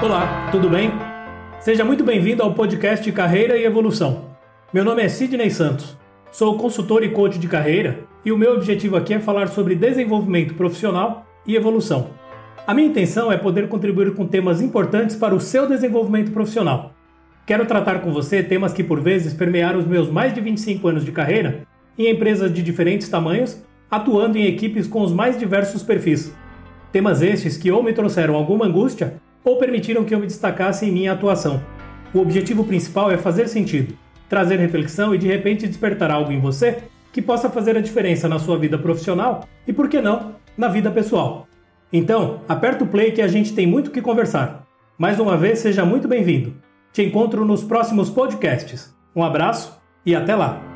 Olá, tudo bem? Seja muito bem-vindo ao podcast Carreira e Evolução. Meu nome é Sidney Santos. Sou consultor e coach de carreira e o meu objetivo aqui é falar sobre desenvolvimento profissional e evolução. A minha intenção é poder contribuir com temas importantes para o seu desenvolvimento profissional. Quero tratar com você temas que por vezes permearam os meus mais de 25 anos de carreira em empresas de diferentes tamanhos, atuando em equipes com os mais diversos perfis. Temas estes que ou me trouxeram alguma angústia ou permitiram que eu me destacasse em minha atuação. O objetivo principal é fazer sentido, trazer reflexão e de repente despertar algo em você que possa fazer a diferença na sua vida profissional e, por que não, na vida pessoal. Então, aperta o play que a gente tem muito que conversar. Mais uma vez, seja muito bem-vindo. Te encontro nos próximos podcasts. Um abraço e até lá!